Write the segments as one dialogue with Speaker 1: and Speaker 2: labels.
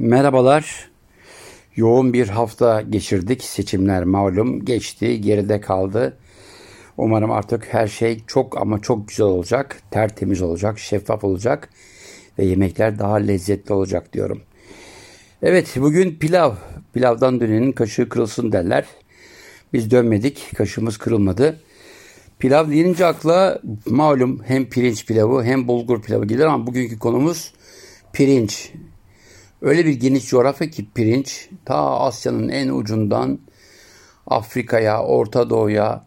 Speaker 1: Merhabalar. Yoğun bir hafta geçirdik. Seçimler malum geçti, geride kaldı. Umarım artık her şey çok ama çok güzel olacak, tertemiz olacak, şeffaf olacak ve yemekler daha lezzetli olacak diyorum. Evet, bugün pilav. Pilavdan dönenin kaşığı kırılsın derler. Biz dönmedik, kaşığımız kırılmadı. Pilav deyince akla malum hem pirinç pilavı hem bulgur pilavı gelir ama bugünkü konumuz pirinç. Öyle bir geniş coğrafya ki pirinç ta Asya'nın en ucundan Afrika'ya, Orta Doğu'ya,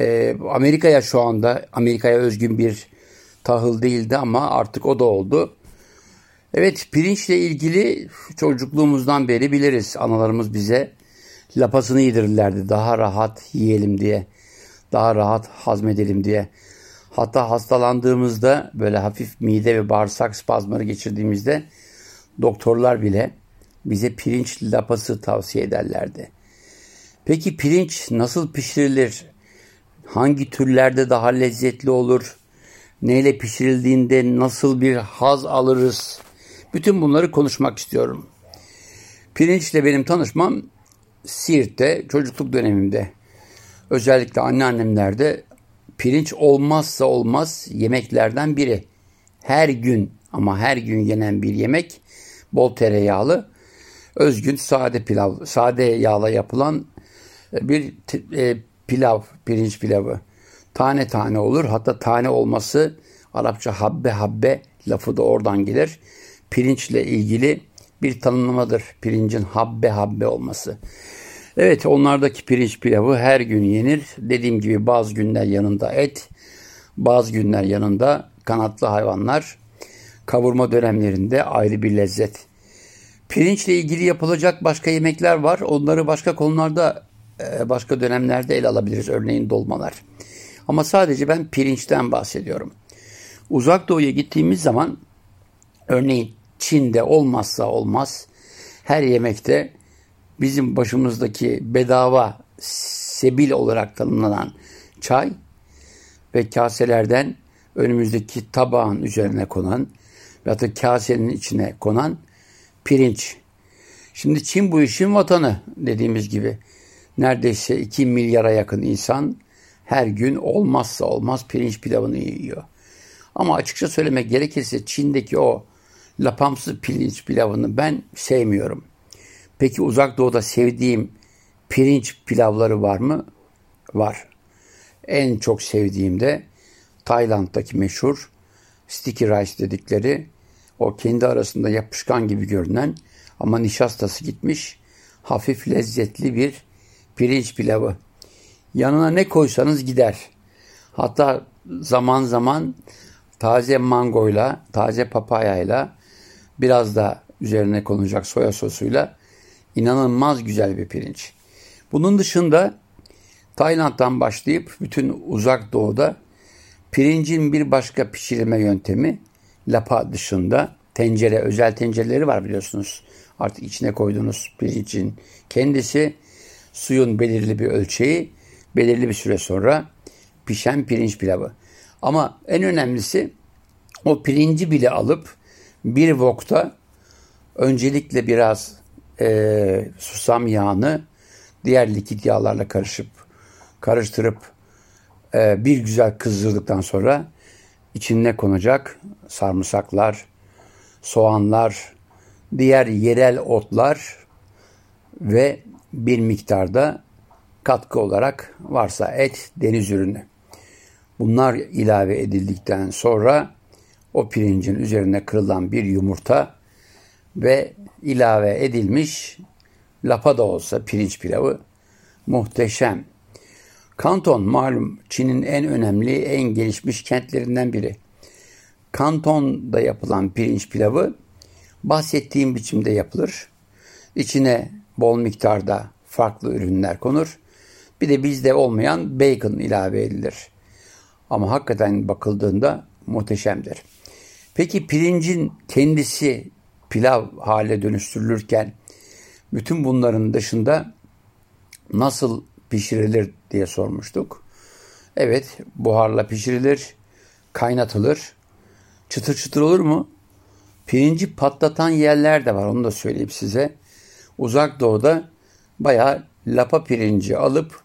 Speaker 1: e, Amerika'ya şu anda Amerika'ya özgün bir tahıl değildi ama artık o da oldu. Evet pirinçle ilgili çocukluğumuzdan beri biliriz. Analarımız bize lapasını yedirirlerdi daha rahat yiyelim diye. Daha rahat hazmedelim diye. Hatta hastalandığımızda böyle hafif mide ve bağırsak spazmları geçirdiğimizde doktorlar bile bize pirinç lapası tavsiye ederlerdi. Peki pirinç nasıl pişirilir? Hangi türlerde daha lezzetli olur? Neyle pişirildiğinde nasıl bir haz alırız? Bütün bunları konuşmak istiyorum. Pirinçle benim tanışmam Siirt'te çocukluk dönemimde. Özellikle anneannemlerde pirinç olmazsa olmaz yemeklerden biri. Her gün ama her gün yenen bir yemek bol tereyağlı, özgün sade pilav, sade yağla yapılan e, bir e, pilav, pirinç pilavı. Tane tane olur. Hatta tane olması Arapça habbe habbe lafı da oradan gelir. Pirinçle ilgili bir tanımlamadır. Pirincin habbe habbe olması. Evet onlardaki pirinç pilavı her gün yenir. Dediğim gibi bazı günler yanında et, bazı günler yanında kanatlı hayvanlar, kavurma dönemlerinde ayrı bir lezzet. Pirinçle ilgili yapılacak başka yemekler var. Onları başka konularda, e, başka dönemlerde ele alabiliriz. Örneğin dolmalar. Ama sadece ben pirinçten bahsediyorum. Uzak Doğu'ya gittiğimiz zaman örneğin Çin'de olmazsa olmaz her yemekte bizim başımızdaki bedava sebil olarak tanımlanan çay ve kaselerden önümüzdeki tabağın üzerine konan ve da kasenin içine konan pirinç. Şimdi Çin bu işin vatanı dediğimiz gibi. Neredeyse 2 milyara yakın insan her gün olmazsa olmaz pirinç pilavını yiyor. Ama açıkça söylemek gerekirse Çin'deki o lapamsı pirinç pilavını ben sevmiyorum. Peki uzak doğuda sevdiğim pirinç pilavları var mı? Var. En çok sevdiğim de Tayland'daki meşhur sticky rice dedikleri o kendi arasında yapışkan gibi görünen ama nişastası gitmiş hafif lezzetli bir pirinç pilavı. Yanına ne koysanız gider. Hatta zaman zaman taze mangoyla, taze papayayla biraz da üzerine konulacak soya sosuyla inanılmaz güzel bir pirinç. Bunun dışında Tayland'dan başlayıp bütün uzak doğuda pirincin bir başka pişirme yöntemi lapa dışında tencere, özel tencereleri var biliyorsunuz. Artık içine koyduğunuz pirincin kendisi suyun belirli bir ölçeği, belirli bir süre sonra pişen pirinç pilavı. Ama en önemlisi o pirinci bile alıp bir vokta öncelikle biraz e, susam yağını diğer likit yağlarla karışıp karıştırıp e, bir güzel kızdırdıktan sonra içine konacak sarımsaklar, soğanlar, diğer yerel otlar ve bir miktarda katkı olarak varsa et, deniz ürünü. Bunlar ilave edildikten sonra o pirincin üzerine kırılan bir yumurta ve ilave edilmiş lapa da olsa pirinç pilavı muhteşem. Kanton malum Çin'in en önemli, en gelişmiş kentlerinden biri. Kanton'da yapılan pirinç pilavı bahsettiğim biçimde yapılır. İçine bol miktarda farklı ürünler konur. Bir de bizde olmayan bacon ilave edilir. Ama hakikaten bakıldığında muhteşemdir. Peki pirincin kendisi pilav hale dönüştürülürken bütün bunların dışında nasıl pişirilir diye sormuştuk. Evet buharla pişirilir, kaynatılır. Çıtır çıtır olur mu? Pirinci patlatan yerler de var onu da söyleyeyim size. Uzak doğuda bayağı lapa pirinci alıp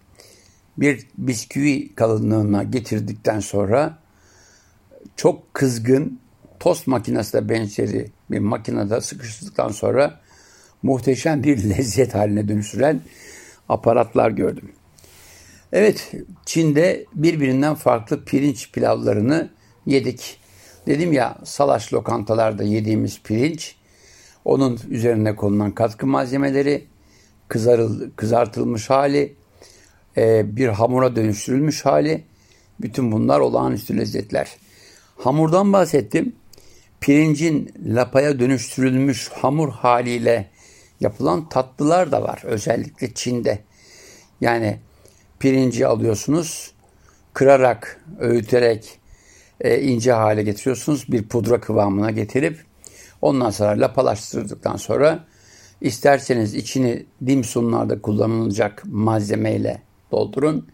Speaker 1: bir bisküvi kalınlığına getirdikten sonra çok kızgın tost makinesine benzeri bir makinede sıkıştırdıktan sonra muhteşem bir lezzet haline dönüştüren aparatlar gördüm. Evet, Çin'de birbirinden farklı pirinç pilavlarını yedik. Dedim ya salaş lokantalarda yediğimiz pirinç, onun üzerine konulan katkı malzemeleri, kızarıl, kızartılmış hali, e, bir hamura dönüştürülmüş hali, bütün bunlar olağanüstü lezzetler. Hamurdan bahsettim. Pirincin lapaya dönüştürülmüş hamur haliyle yapılan tatlılar da var. Özellikle Çin'de. Yani pirinci alıyorsunuz, kırarak, öğüterek e, ince hale getiriyorsunuz. Bir pudra kıvamına getirip ondan sonra lapalaştırdıktan sonra isterseniz içini dimsumlarda kullanılacak malzemeyle doldurun.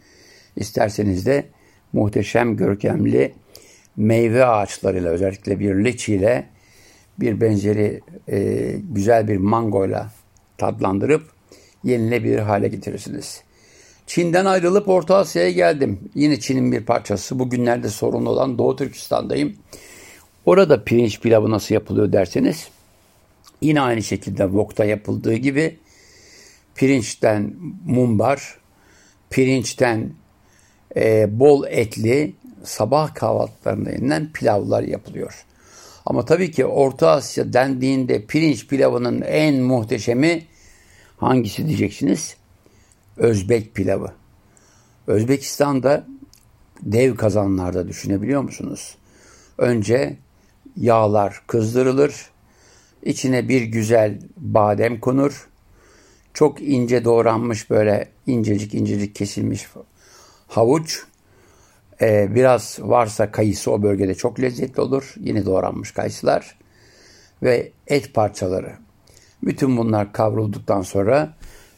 Speaker 1: İsterseniz de muhteşem, görkemli meyve ağaçlarıyla özellikle bir leçiyle bir benzeri e, güzel bir mangoyla tadlandırıp yenilebilir hale getirirsiniz. Çin'den ayrılıp Orta Asya'ya geldim. Yine Çin'in bir parçası. Bugünlerde sorun olan Doğu Türkistan'dayım. Orada pirinç pilavı nasıl yapılıyor derseniz yine aynı şekilde wokta yapıldığı gibi pirinçten mumbar, pirinçten e, bol etli sabah kahvaltılarında yenilen pilavlar yapılıyor. Ama tabii ki Orta Asya dendiğinde pirinç pilavının en muhteşemi hangisi diyeceksiniz? Özbek pilavı. Özbekistan'da dev kazanlarda düşünebiliyor musunuz? Önce yağlar kızdırılır, içine bir güzel badem konur, çok ince doğranmış böyle incecik incecik kesilmiş havuç, ee, biraz varsa kayısı o bölgede çok lezzetli olur. Yine doğranmış kayısılar ve et parçaları. Bütün bunlar kavrulduktan sonra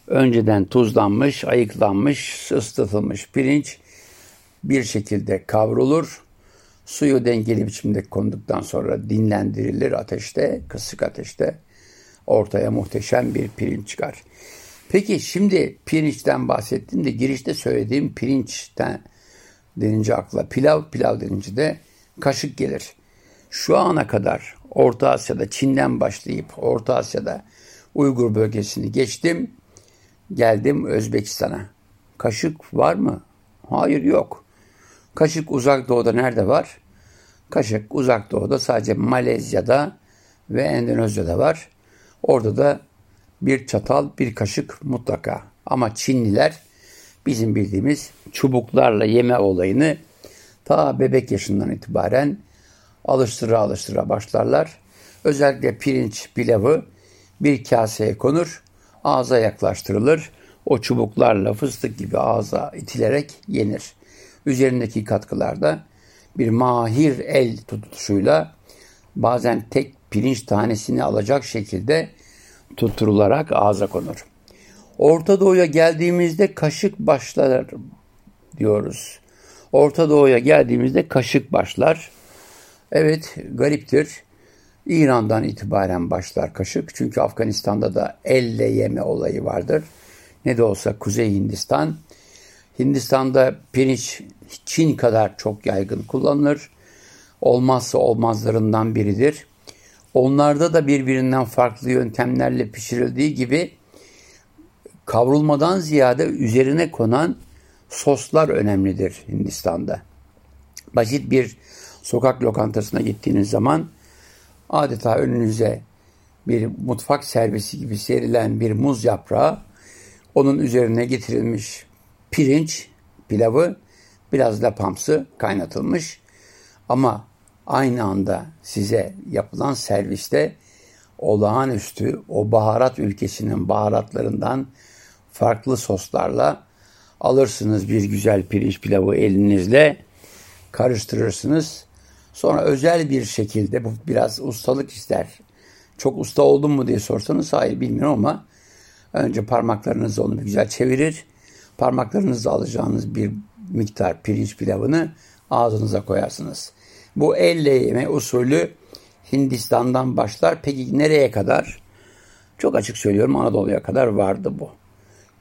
Speaker 1: önceden tuzlanmış, ayıklanmış, ıslatılmış pirinç bir şekilde kavrulur. Suyu dengeli biçimde konduktan sonra dinlendirilir ateşte, kısık ateşte. Ortaya muhteşem bir pirinç çıkar. Peki şimdi pirinçten bahsettim de girişte söylediğim pirinçten denince akla pilav, pilav denince de kaşık gelir. Şu ana kadar Orta Asya'da Çin'den başlayıp Orta Asya'da Uygur bölgesini geçtim. Geldim Özbekistan'a. Kaşık var mı? Hayır yok. Kaşık uzak doğuda nerede var? Kaşık uzak doğuda sadece Malezya'da ve Endonezya'da var. Orada da bir çatal, bir kaşık mutlaka. Ama Çinliler bizim bildiğimiz çubuklarla yeme olayını ta bebek yaşından itibaren alıştıra alıştıra başlarlar. Özellikle pirinç pilavı bir kaseye konur, ağza yaklaştırılır. O çubuklarla fıstık gibi ağza itilerek yenir. Üzerindeki katkılarda bir mahir el tutuşuyla bazen tek pirinç tanesini alacak şekilde tutturularak ağza konur. Orta Doğu'ya geldiğimizde kaşık başlar diyoruz. Orta Doğu'ya geldiğimizde kaşık başlar. Evet gariptir. İran'dan itibaren başlar kaşık. Çünkü Afganistan'da da elle yeme olayı vardır. Ne de olsa Kuzey Hindistan. Hindistan'da pirinç Çin kadar çok yaygın kullanılır. Olmazsa olmazlarından biridir. Onlarda da birbirinden farklı yöntemlerle pişirildiği gibi kavrulmadan ziyade üzerine konan soslar önemlidir Hindistan'da. Basit bir sokak lokantasına gittiğiniz zaman adeta önünüze bir mutfak servisi gibi serilen bir muz yaprağı, onun üzerine getirilmiş pirinç, pilavı, biraz da pamsı kaynatılmış ama aynı anda size yapılan serviste olağanüstü o baharat ülkesinin baharatlarından farklı soslarla alırsınız bir güzel pirinç pilavı elinizle karıştırırsınız. Sonra özel bir şekilde bu biraz ustalık ister. Çok usta oldum mu diye sorsanız hayır bilmiyorum ama önce parmaklarınızla onu bir güzel çevirir. Parmaklarınızla alacağınız bir miktar pirinç pilavını ağzınıza koyarsınız. Bu elle yeme usulü Hindistan'dan başlar. Peki nereye kadar? Çok açık söylüyorum Anadolu'ya kadar vardı bu.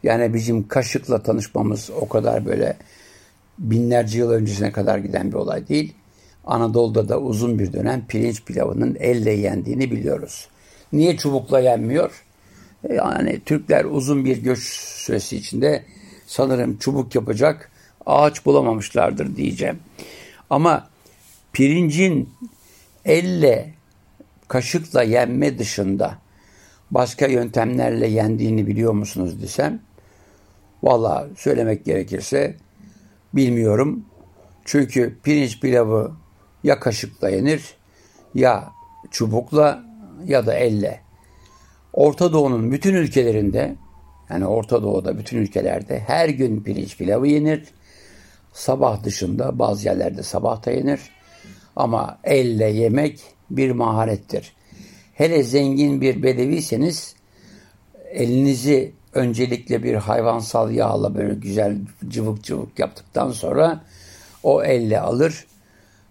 Speaker 1: Yani bizim kaşıkla tanışmamız o kadar böyle binlerce yıl öncesine kadar giden bir olay değil. Anadolu'da da uzun bir dönem pirinç pilavının elle yendiğini biliyoruz. Niye çubukla yenmiyor? E, yani Türkler uzun bir göç süresi içinde sanırım çubuk yapacak ağaç bulamamışlardır diyeceğim. Ama pirincin elle kaşıkla yenme dışında başka yöntemlerle yendiğini biliyor musunuz desem valla söylemek gerekirse bilmiyorum. Çünkü pirinç pilavı ya kaşıkla yenir ya çubukla ya da elle. Orta Doğu'nun bütün ülkelerinde yani Orta Doğu'da bütün ülkelerde her gün pirinç pilavı yenir. Sabah dışında bazı yerlerde sabah da yenir. Ama elle yemek bir maharettir. Hele zengin bir bedeviyseniz elinizi öncelikle bir hayvansal yağla böyle güzel cıvık cıvık yaptıktan sonra o elle alır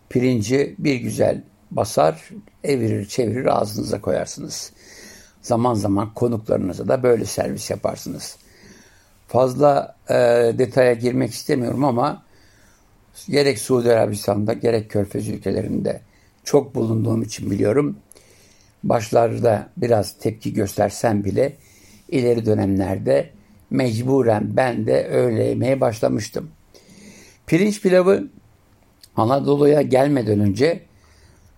Speaker 1: pirinci bir güzel basar, evirir, çevirir ağzınıza koyarsınız. Zaman zaman konuklarınıza da böyle servis yaparsınız. Fazla e, detaya girmek istemiyorum ama gerek Suudi Arabistan'da gerek Körfez ülkelerinde çok bulunduğum için biliyorum. Başlarda biraz tepki göstersem bile ileri dönemlerde mecburen ben de öyle yemeye başlamıştım. Pirinç pilavı Anadolu'ya gelmeden önce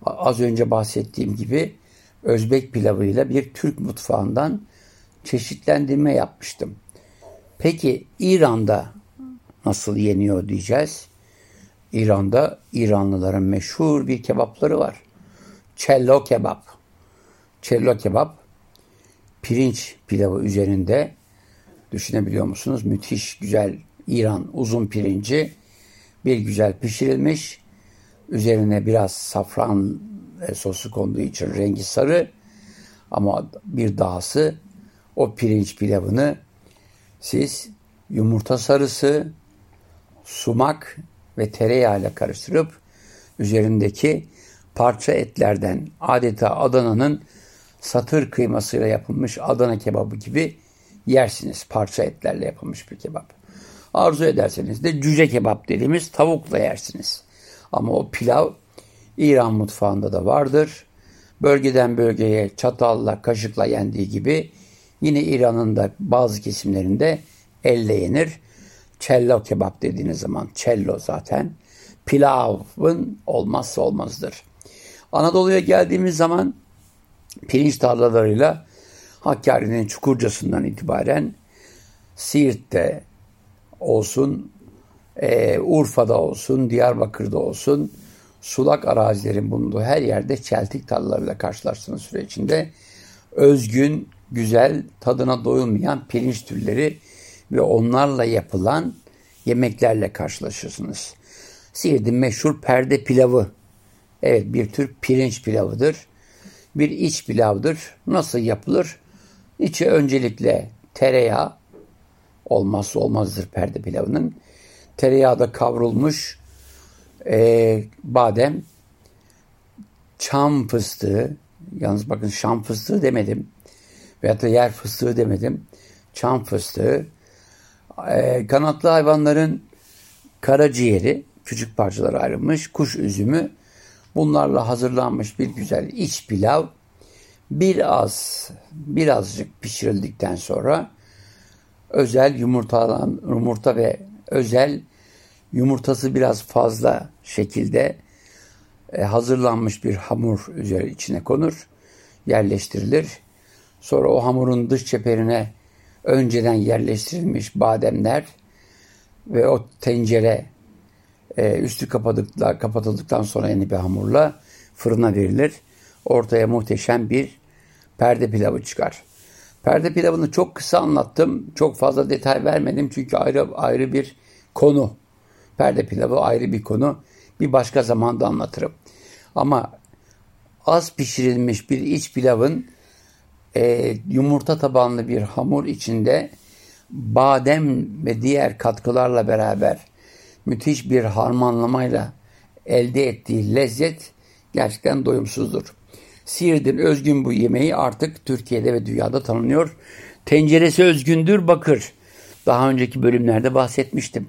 Speaker 1: az önce bahsettiğim gibi Özbek pilavıyla bir Türk mutfağından çeşitlendirme yapmıştım. Peki İran'da nasıl yeniyor diyeceğiz. İran'da İranlıların meşhur bir kebapları var. Cello kebap. Cello kebap pirinç pilavı üzerinde düşünebiliyor musunuz? Müthiş güzel İran uzun pirinci bir güzel pişirilmiş. Üzerine biraz safran sosu konduğu için rengi sarı ama bir dahası o pirinç pilavını siz yumurta sarısı, sumak ve tereyağı ile karıştırıp üzerindeki parça etlerden adeta Adana'nın satır kıymasıyla yapılmış Adana kebabı gibi yersiniz. Parça etlerle yapılmış bir kebap. Arzu ederseniz de cüce kebap dediğimiz tavukla yersiniz. Ama o pilav İran mutfağında da vardır. Bölgeden bölgeye çatalla, kaşıkla yendiği gibi yine İran'ın da bazı kesimlerinde elle yenir. Cello kebap dediğiniz zaman cello zaten pilavın olmazsa olmazdır. Anadolu'ya geldiğimiz zaman pirinç tarlalarıyla Hakkari'nin Çukurcası'ndan itibaren Siirt'te olsun, e, Urfa'da olsun, Diyarbakır'da olsun sulak arazilerin bulunduğu her yerde çeltik tarlalarıyla karşılaştığınız süre içinde özgün, güzel, tadına doyulmayan pirinç türleri ve onlarla yapılan yemeklerle karşılaşırsınız. Siirt'in meşhur perde pilavı. Evet bir tür pirinç pilavıdır. Bir iç pilavdır. Nasıl yapılır? İçi öncelikle tereyağı olmazsa olmazdır perde pilavının. Tereyağda kavrulmuş. E, badem, çam fıstığı, yalnız bakın şam fıstığı demedim. Veyahut da yer fıstığı demedim. Çam fıstığı, e, kanatlı hayvanların karaciğeri, küçük parçalara ayrılmış, kuş üzümü, bunlarla hazırlanmış bir güzel iç pilav, biraz, birazcık pişirildikten sonra özel yumurtalan, yumurta ve özel yumurtası biraz fazla şekilde e, hazırlanmış bir hamur üzeri içine konur, yerleştirilir. Sonra o hamurun dış çeperine önceden yerleştirilmiş bademler ve o tencere e, üstü kapatıldıktan, kapatıldıktan sonra yeni bir hamurla fırına verilir. Ortaya muhteşem bir perde pilavı çıkar. Perde pilavını çok kısa anlattım. Çok fazla detay vermedim çünkü ayrı ayrı bir konu. Perde pilavı ayrı bir konu. Bir başka zamanda anlatırım. Ama az pişirilmiş bir iç pilavın e, yumurta tabanlı bir hamur içinde badem ve diğer katkılarla beraber müthiş bir harmanlamayla elde ettiği lezzet gerçekten doyumsuzdur. Siirt'in özgün bu yemeği artık Türkiye'de ve dünyada tanınıyor. Tenceresi özgündür bakır. Daha önceki bölümlerde bahsetmiştim.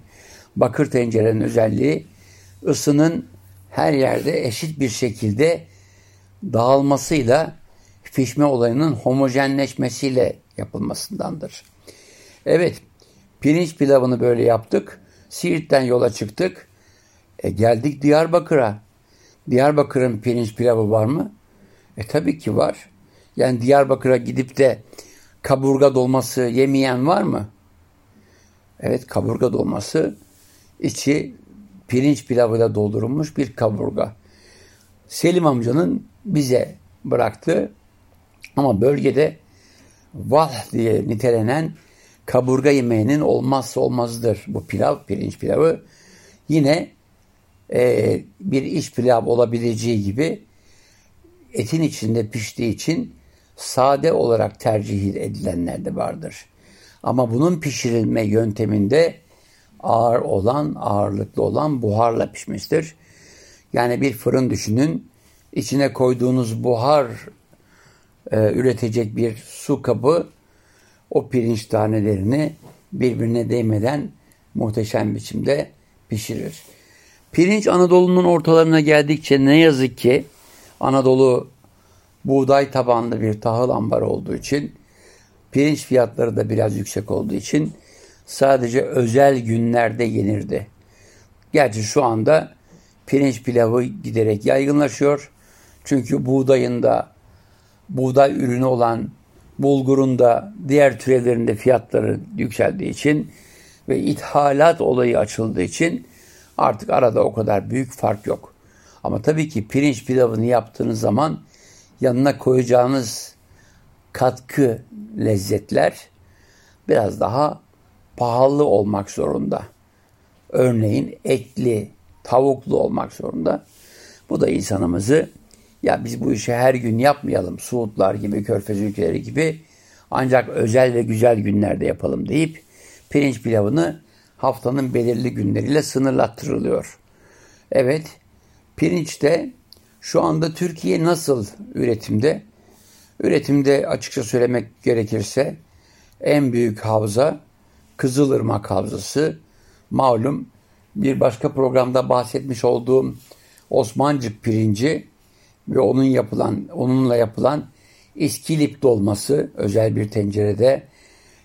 Speaker 1: Bakır tencerenin özelliği ısının her yerde eşit bir şekilde dağılmasıyla pişme olayının homojenleşmesiyle yapılmasındandır. Evet, pirinç pilavını böyle yaptık. Siirt'ten yola çıktık. E geldik Diyarbakır'a. Diyarbakır'ın pirinç pilavı var mı? E tabii ki var. Yani Diyarbakır'a gidip de kaburga dolması yemeyen var mı? Evet kaburga dolması içi pirinç pilavıyla doldurulmuş bir kaburga. Selim amcanın bize bıraktığı ama bölgede vah diye nitelenen kaburga yemeğinin olmazsa olmazıdır bu pilav, pirinç pilavı. Yine e, bir iç pilav olabileceği gibi etin içinde piştiği için sade olarak tercih edilenler de vardır. Ama bunun pişirilme yönteminde ağır olan, ağırlıklı olan buharla pişmiştir. Yani bir fırın düşünün. içine koyduğunuz buhar e, üretecek bir su kabı o pirinç tanelerini birbirine değmeden muhteşem biçimde pişirir. Pirinç Anadolu'nun ortalarına geldikçe ne yazık ki Anadolu buğday tabanlı bir tahıl ambarı olduğu için pirinç fiyatları da biraz yüksek olduğu için sadece özel günlerde yenirdi. Gerçi şu anda pirinç pilavı giderek yaygınlaşıyor. Çünkü buğdayın da buğday ürünü olan bulgurun da diğer türevlerinde fiyatları yükseldiği için ve ithalat olayı açıldığı için artık arada o kadar büyük fark yok. Ama tabii ki pirinç pilavını yaptığınız zaman yanına koyacağınız katkı lezzetler biraz daha pahalı olmak zorunda. Örneğin etli, tavuklu olmak zorunda. Bu da insanımızı ya biz bu işi her gün yapmayalım. Suudlar gibi, körfez ülkeleri gibi ancak özel ve güzel günlerde yapalım deyip pirinç pilavını haftanın belirli günleriyle sınırlattırılıyor. Evet, pirinçte şu anda Türkiye nasıl üretimde? Üretimde açıkça söylemek gerekirse en büyük havza Kızılırmak Havzası. Malum bir başka programda bahsetmiş olduğum Osmancık pirinci ve onun yapılan onunla yapılan iskilip dolması özel bir tencerede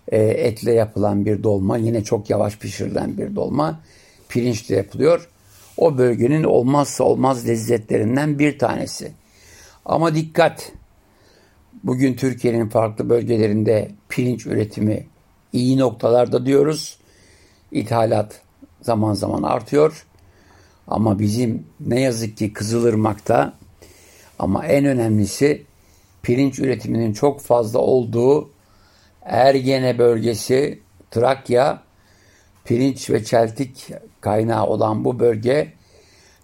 Speaker 1: e, etle yapılan bir dolma yine çok yavaş pişirilen bir dolma pirinçle yapılıyor. O bölgenin olmazsa olmaz lezzetlerinden bir tanesi. Ama dikkat bugün Türkiye'nin farklı bölgelerinde pirinç üretimi iyi noktalarda diyoruz. İthalat zaman zaman artıyor. Ama bizim ne yazık ki Kızılırmak'ta ama en önemlisi pirinç üretiminin çok fazla olduğu Ergene bölgesi, Trakya, pirinç ve çeltik kaynağı olan bu bölge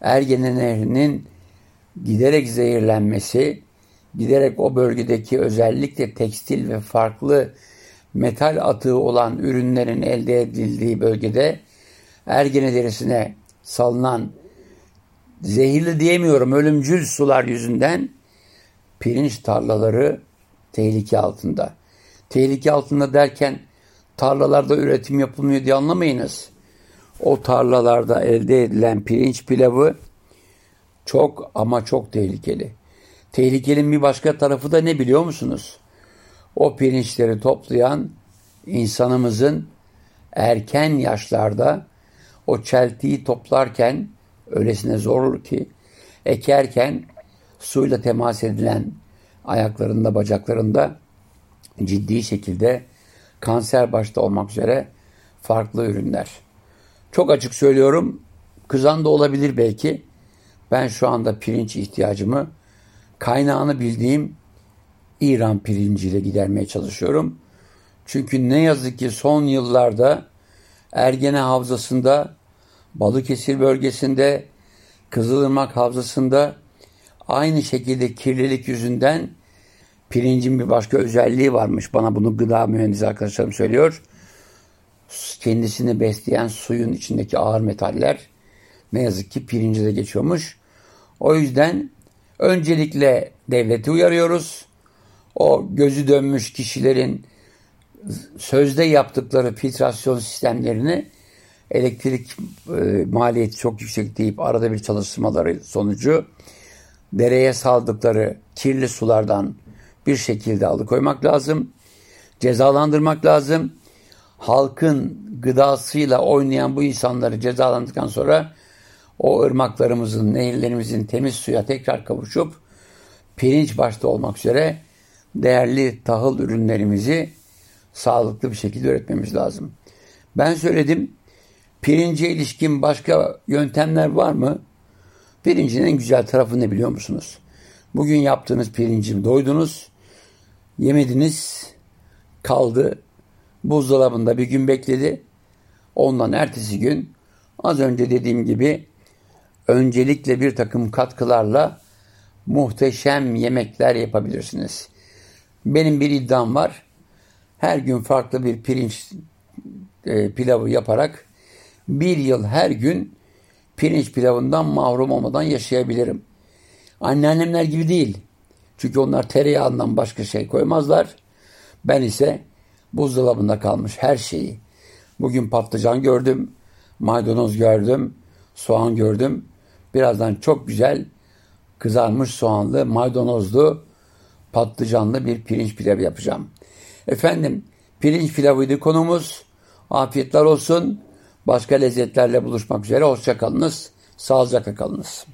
Speaker 1: Ergene Nehri'nin giderek zehirlenmesi, giderek o bölgedeki özellikle tekstil ve farklı metal atığı olan ürünlerin elde edildiği bölgede Ergene derisine salınan zehirli diyemiyorum ölümcül sular yüzünden pirinç tarlaları tehlike altında. Tehlike altında derken tarlalarda üretim yapılmıyor diye anlamayınız. O tarlalarda elde edilen pirinç pilavı çok ama çok tehlikeli. Tehlikenin bir başka tarafı da ne biliyor musunuz? O pirinçleri toplayan insanımızın erken yaşlarda o çeltiyi toplarken öylesine zor ki ekerken suyla temas edilen ayaklarında, bacaklarında ciddi şekilde kanser başta olmak üzere farklı ürünler. Çok açık söylüyorum, kızan da olabilir belki. Ben şu anda pirinç ihtiyacımı kaynağını bildiğim İran pirinciyle gidermeye çalışıyorum. Çünkü ne yazık ki son yıllarda Ergene Havzası'nda, Balıkesir bölgesinde, Kızılırmak Havzası'nda aynı şekilde kirlilik yüzünden Pirincin bir başka özelliği varmış. Bana bunu gıda mühendisi arkadaşlarım söylüyor. Kendisini besleyen suyun içindeki ağır metaller ne yazık ki pirince de geçiyormuş. O yüzden öncelikle devleti uyarıyoruz. O gözü dönmüş kişilerin sözde yaptıkları filtrasyon sistemlerini elektrik e, maliyeti çok yüksek deyip arada bir çalışmaları sonucu dereye saldıkları kirli sulardan bir şekilde alıkoymak lazım. Cezalandırmak lazım. Halkın gıdasıyla oynayan bu insanları cezalandırdıktan sonra o ırmaklarımızın, nehirlerimizin temiz suya tekrar kavuşup pirinç başta olmak üzere değerli tahıl ürünlerimizi sağlıklı bir şekilde üretmemiz lazım. Ben söyledim. Pirince ilişkin başka yöntemler var mı? Pirincin en güzel tarafı ne biliyor musunuz? Bugün yaptığınız pirincim doydunuz, yemediniz, kaldı, buzdolabında bir gün bekledi. Ondan ertesi gün az önce dediğim gibi öncelikle bir takım katkılarla muhteşem yemekler yapabilirsiniz. Benim bir iddiam var. Her gün farklı bir pirinç e, pilavı yaparak bir yıl her gün pirinç pilavından mahrum olmadan yaşayabilirim. Anneannemler gibi değil. Çünkü onlar tereyağından başka şey koymazlar. Ben ise buzdolabında kalmış her şeyi. Bugün patlıcan gördüm, maydanoz gördüm, soğan gördüm. Birazdan çok güzel kızarmış soğanlı, maydanozlu, patlıcanlı bir pirinç pilavı yapacağım. Efendim pirinç pilavıydı konumuz. Afiyetler olsun. Başka lezzetlerle buluşmak üzere. Hoşçakalınız. Sağlıcakla kalınız.